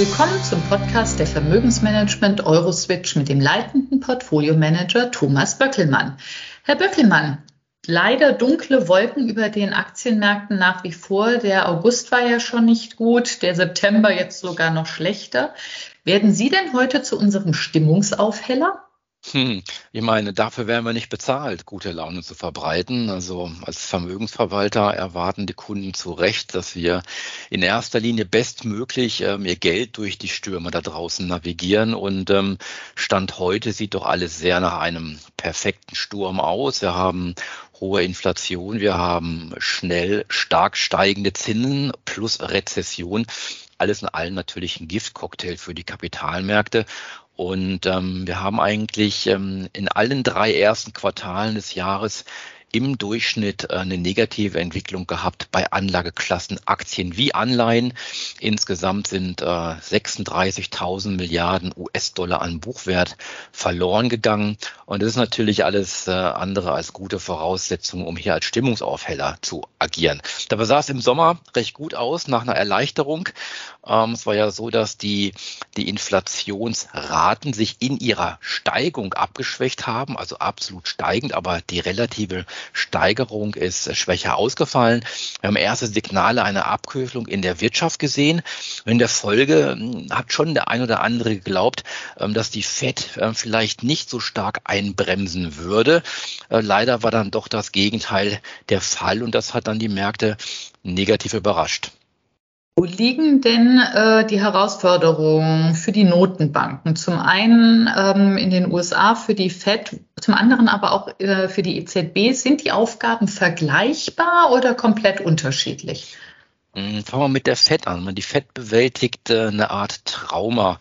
Willkommen zum Podcast der Vermögensmanagement Euroswitch mit dem leitenden Portfoliomanager Thomas Böckelmann. Herr Böckelmann, leider dunkle Wolken über den Aktienmärkten nach wie vor. Der August war ja schon nicht gut, der September jetzt sogar noch schlechter. Werden Sie denn heute zu unserem Stimmungsaufheller? Hm, ich meine, dafür werden wir nicht bezahlt, gute Laune zu verbreiten. Also als Vermögensverwalter erwarten die Kunden zu Recht, dass wir in erster Linie bestmöglich ähm, ihr Geld durch die Stürme da draußen navigieren. Und ähm, Stand heute sieht doch alles sehr nach einem perfekten Sturm aus. Wir haben hohe Inflation, wir haben schnell stark steigende Zinsen plus Rezession alles in allem natürlich ein Giftcocktail für die Kapitalmärkte. Und ähm, wir haben eigentlich ähm, in allen drei ersten Quartalen des Jahres im Durchschnitt äh, eine negative Entwicklung gehabt bei Anlageklassen Aktien wie Anleihen. Insgesamt sind 36.000 äh, Milliarden US-Dollar an Buchwert verloren gegangen. Und das ist natürlich alles äh, andere als gute Voraussetzung, um hier als Stimmungsaufheller zu agieren. Dabei sah es im Sommer recht gut aus nach einer Erleichterung. Ähm, es war ja so, dass die, die Inflationsraten sich in ihrer Steigung abgeschwächt haben, also absolut steigend, aber die relative Steigerung ist schwächer ausgefallen. Wir haben erste Signale einer Abkühlung in der Wirtschaft gesehen. In der Folge hm, hat schon der ein oder andere geglaubt, ähm, dass die Fed äh, vielleicht nicht so stark einbremsen würde. Äh, leider war dann doch das Gegenteil der Fall und das hat dann die Märkte negativ überrascht. Wo liegen denn äh, die Herausforderungen für die Notenbanken? Zum einen ähm, in den USA für die Fed, zum anderen aber auch äh, für die EZB. Sind die Aufgaben vergleichbar oder komplett unterschiedlich? Hm, fangen wir mit der Fed an. Die Fed bewältigt eine Art Trauma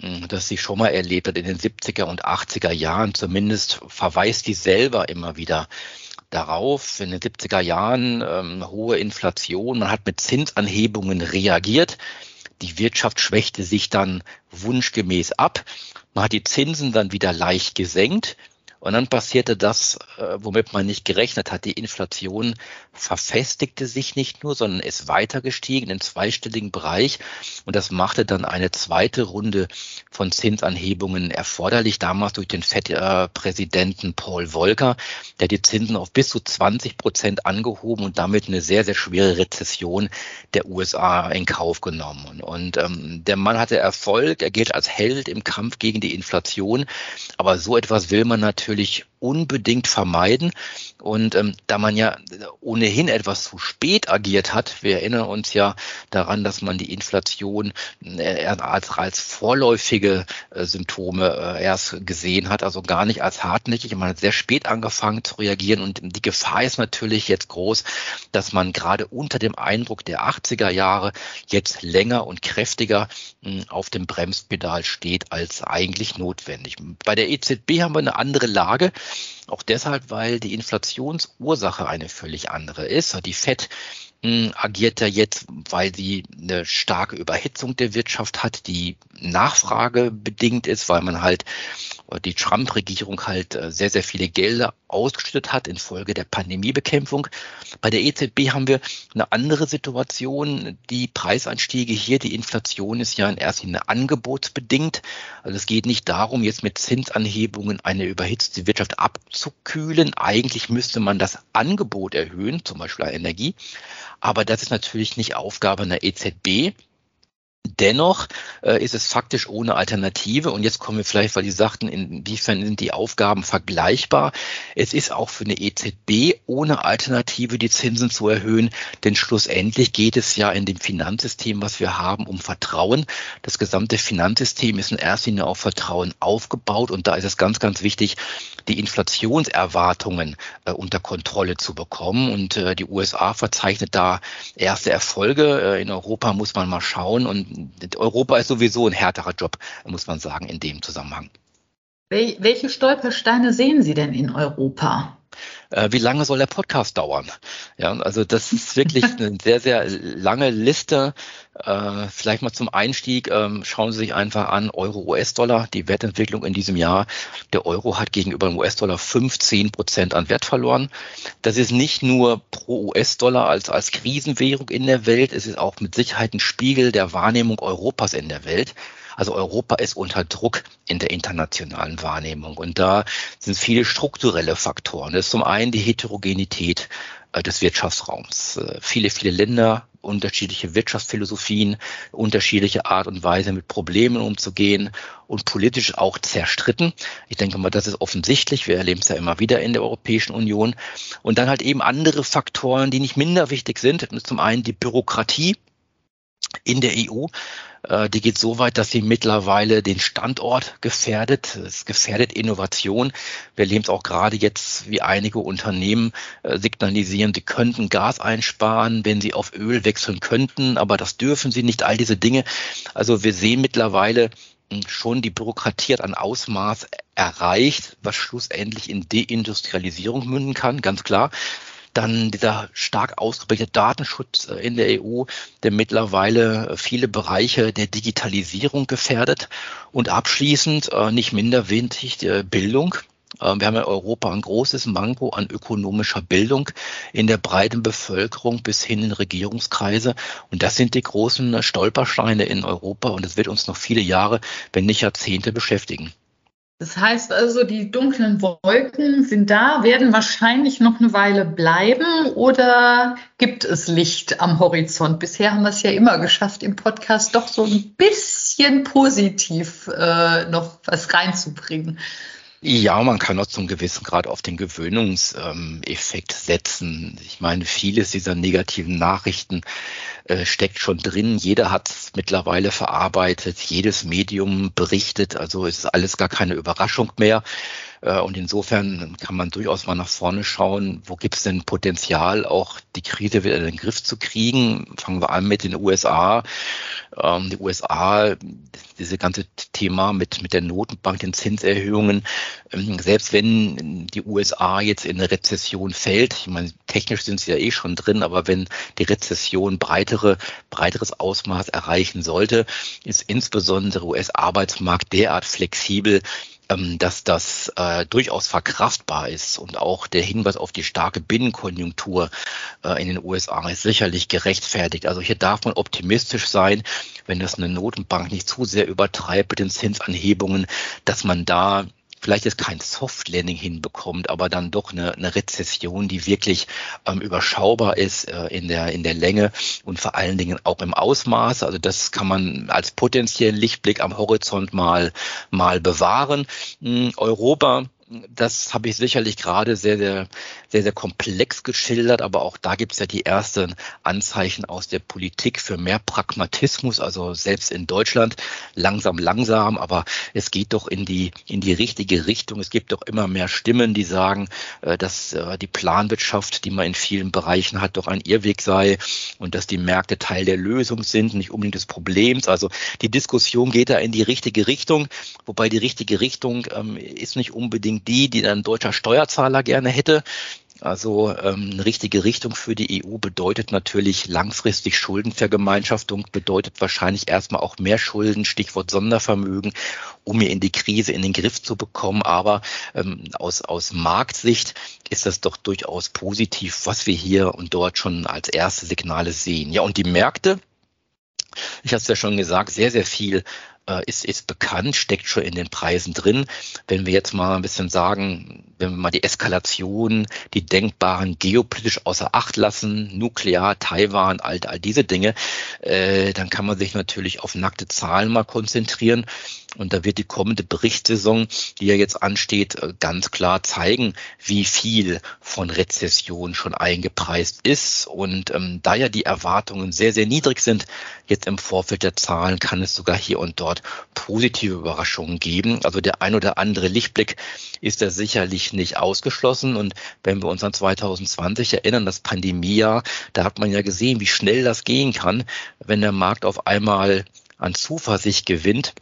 hm, das sie schon mal erlebt hat in den 70er und 80er Jahren. Zumindest verweist die selber immer wieder darauf in den 70er Jahren ähm, hohe Inflation. Man hat mit Zinsanhebungen reagiert. Die Wirtschaft schwächte sich dann wunschgemäß ab. Man hat die Zinsen dann wieder leicht gesenkt. Und dann passierte das, äh, womit man nicht gerechnet hat. Die Inflation verfestigte sich nicht nur, sondern ist weiter gestiegen im zweistelligen Bereich. Und das machte dann eine zweite Runde von Zinsanhebungen erforderlich, damals durch den FED-Präsidenten Paul Volcker, der die Zinsen auf bis zu 20 Prozent angehoben und damit eine sehr, sehr schwere Rezession der USA in Kauf genommen. Und ähm, der Mann hatte Erfolg, er gilt als Held im Kampf gegen die Inflation. Aber so etwas will man natürlich natürlich unbedingt vermeiden. Und ähm, da man ja ohnehin etwas zu spät agiert hat, wir erinnern uns ja daran, dass man die Inflation äh, als, als vorläufige äh, Symptome äh, erst gesehen hat, also gar nicht als hartnäckig. Man hat sehr spät angefangen zu reagieren und die Gefahr ist natürlich jetzt groß, dass man gerade unter dem Eindruck der 80er Jahre jetzt länger und kräftiger mh, auf dem Bremspedal steht als eigentlich notwendig. Bei der EZB haben wir eine andere Lage. Auch deshalb, weil die Inflationsursache eine völlig andere ist. Die FED hm, agiert ja jetzt, weil sie eine starke Überhitzung der Wirtschaft hat, die Nachfrage bedingt ist, weil man halt die Trump-Regierung halt äh, sehr, sehr viele Gelder ausgeschüttet hat infolge der Pandemiebekämpfung. Bei der EZB haben wir eine andere Situation. Die Preisanstiege hier, die Inflation ist ja in erster Linie angebotsbedingt. Also es geht nicht darum, jetzt mit Zinsanhebungen eine überhitzte Wirtschaft abzukühlen. Eigentlich müsste man das Angebot erhöhen, zum Beispiel an Energie. Aber das ist natürlich nicht Aufgabe einer EZB. Dennoch äh, ist es faktisch ohne Alternative. Und jetzt kommen wir vielleicht, weil die sagten, inwiefern sind die Aufgaben vergleichbar. Es ist auch für eine EZB ohne Alternative, die Zinsen zu erhöhen. Denn schlussendlich geht es ja in dem Finanzsystem, was wir haben, um Vertrauen. Das gesamte Finanzsystem ist in erster Linie auf Vertrauen aufgebaut. Und da ist es ganz, ganz wichtig, die Inflationserwartungen äh, unter Kontrolle zu bekommen. Und äh, die USA verzeichnet da erste Erfolge. Äh, in Europa muss man mal schauen. Und Europa ist sowieso ein härterer Job, muss man sagen, in dem Zusammenhang. Welche Stolpersteine sehen Sie denn in Europa? Äh, wie lange soll der Podcast dauern? Ja, also das ist wirklich eine sehr, sehr lange Liste. Äh, vielleicht mal zum Einstieg, ähm, schauen Sie sich einfach an, Euro, US-Dollar, die Wertentwicklung in diesem Jahr. Der Euro hat gegenüber dem US-Dollar 15 Prozent an Wert verloren. Das ist nicht nur pro US-Dollar als, als Krisenwährung in der Welt, es ist auch mit Sicherheit ein Spiegel der Wahrnehmung Europas in der Welt. Also Europa ist unter Druck in der internationalen Wahrnehmung. Und da sind viele strukturelle Faktoren. Das ist zum einen die Heterogenität äh, des Wirtschaftsraums. Äh, viele, viele Länder, unterschiedliche Wirtschaftsphilosophien, unterschiedliche Art und Weise mit Problemen umzugehen und politisch auch zerstritten. Ich denke mal, das ist offensichtlich. Wir erleben es ja immer wieder in der Europäischen Union. Und dann halt eben andere Faktoren, die nicht minder wichtig sind. Zum einen die Bürokratie in der EU. Äh, die geht so weit, dass sie mittlerweile den Standort gefährdet. Es gefährdet Innovation. Wir erleben es auch gerade jetzt, wie einige Unternehmen äh, signalisieren, sie könnten Gas einsparen, wenn sie auf Öl wechseln könnten, aber das dürfen sie nicht. All diese Dinge. Also wir sehen mittlerweile hm, schon die Bürokratie hat ein Ausmaß erreicht, was schlussendlich in Deindustrialisierung münden kann, ganz klar. Dann dieser stark ausgeprägte Datenschutz äh, in der EU, der mittlerweile viele Bereiche der Digitalisierung gefährdet. Und abschließend, äh, nicht minder wichtig, Bildung. Äh, wir haben in Europa ein großes Manko an ökonomischer Bildung in der breiten Bevölkerung bis hin in Regierungskreise. Und das sind die großen Stolpersteine in Europa. Und es wird uns noch viele Jahre, wenn nicht Jahrzehnte beschäftigen. Das heißt also, die dunklen Wolken sind da, werden wahrscheinlich noch eine Weile bleiben oder gibt es Licht am Horizont? Bisher haben wir es ja immer geschafft, im Podcast doch so ein bisschen positiv äh, noch was reinzubringen. Ja, man kann auch zum gewissen Grad auf den Gewöhnungseffekt setzen. Ich meine, vieles dieser negativen Nachrichten äh, steckt schon drin. Jeder hat es mittlerweile verarbeitet, jedes Medium berichtet, also ist alles gar keine Überraschung mehr. Äh, und insofern kann man durchaus mal nach vorne schauen, wo gibt es denn Potenzial, auch die Krise wieder in den Griff zu kriegen. Fangen wir an mit den USA. Ähm, die USA, diese ganze Thema mit, mit der Notenbank, den Zinserhöhungen, ähm, selbst wenn die USA jetzt in eine Rezession fällt, ich meine, technisch sind sie ja eh schon drin, aber wenn die Rezession breitere, breiteres Ausmaß erreichen sollte, ist insbesondere US-Arbeitsmarkt derart flexibel, dass das äh, durchaus verkraftbar ist und auch der Hinweis auf die starke Binnenkonjunktur äh, in den USA ist sicherlich gerechtfertigt. Also hier darf man optimistisch sein, wenn das eine Notenbank nicht zu sehr übertreibt mit den Zinsanhebungen, dass man da vielleicht jetzt kein Soft Landing hinbekommt, aber dann doch eine, eine Rezession, die wirklich ähm, überschaubar ist äh, in der in der Länge und vor allen Dingen auch im Ausmaß. Also das kann man als potenziellen Lichtblick am Horizont mal mal bewahren. Hm, Europa das habe ich sicherlich gerade sehr, sehr, sehr, sehr komplex geschildert, aber auch da gibt es ja die ersten Anzeichen aus der Politik für mehr Pragmatismus, also selbst in Deutschland langsam, langsam, aber es geht doch in die, in die richtige Richtung. Es gibt doch immer mehr Stimmen, die sagen, äh, dass äh, die Planwirtschaft, die man in vielen Bereichen hat, doch ein Irrweg sei und dass die Märkte Teil der Lösung sind, nicht unbedingt des Problems. Also die Diskussion geht da in die richtige Richtung, wobei die richtige Richtung ähm, ist nicht unbedingt die, die ein deutscher Steuerzahler gerne hätte. Also ähm, eine richtige Richtung für die EU bedeutet natürlich langfristig Schuldenvergemeinschaftung, bedeutet wahrscheinlich erstmal auch mehr Schulden, Stichwort Sondervermögen, um hier in die Krise in den Griff zu bekommen. Aber ähm, aus, aus Marktsicht ist das doch durchaus positiv, was wir hier und dort schon als erste Signale sehen. Ja, und die Märkte, ich hatte es ja schon gesagt, sehr, sehr viel äh, ist, ist bekannt, steckt schon in den Preisen drin. Wenn wir jetzt mal ein bisschen sagen, wenn wir mal die Eskalation, die denkbaren geopolitisch außer Acht lassen, nuklear, Taiwan, all, all diese Dinge, äh, dann kann man sich natürlich auf nackte Zahlen mal konzentrieren. Und da wird die kommende Berichtssaison, die ja jetzt ansteht, äh, ganz klar zeigen, wie viel von Rezession schon eingepreist ist. Und ähm, da ja die Erwartungen sehr, sehr niedrig sind, jetzt im Vorfeld der Zahlen kann es sogar hier und dort positive Überraschungen geben. Also der ein oder andere Lichtblick ist da sicherlich nicht ausgeschlossen. Und wenn wir uns an 2020 erinnern, das Pandemiejahr, da hat man ja gesehen, wie schnell das gehen kann, wenn der Markt auf einmal an Zuversicht gewinnt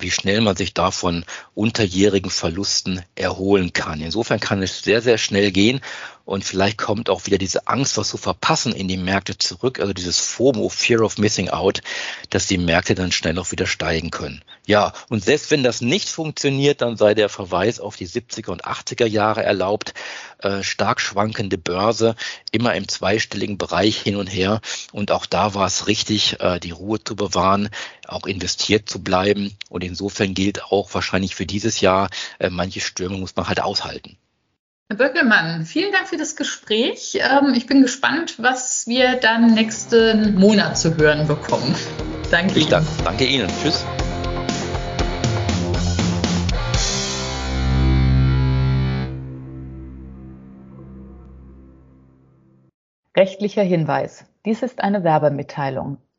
wie schnell man sich davon unterjährigen Verlusten erholen kann. Insofern kann es sehr, sehr schnell gehen und vielleicht kommt auch wieder diese Angst, was zu verpassen, in die Märkte zurück, also dieses FOMO, Fear of Missing Out, dass die Märkte dann schnell auch wieder steigen können. Ja, und selbst wenn das nicht funktioniert, dann sei der Verweis auf die 70er und 80er Jahre erlaubt. Äh, stark schwankende Börse, immer im zweistelligen Bereich hin und her. Und auch da war es richtig, äh, die Ruhe zu bewahren, auch investiert zu bleiben. Und insofern gilt auch wahrscheinlich für dieses Jahr, äh, manche Stürme muss man halt aushalten. Herr Böckelmann, vielen Dank für das Gespräch. Ähm, ich bin gespannt, was wir dann nächsten Monat zu hören bekommen. Danke ich Ihnen. Danke Ihnen. Tschüss. Rechtlicher Hinweis. Dies ist eine Werbemitteilung.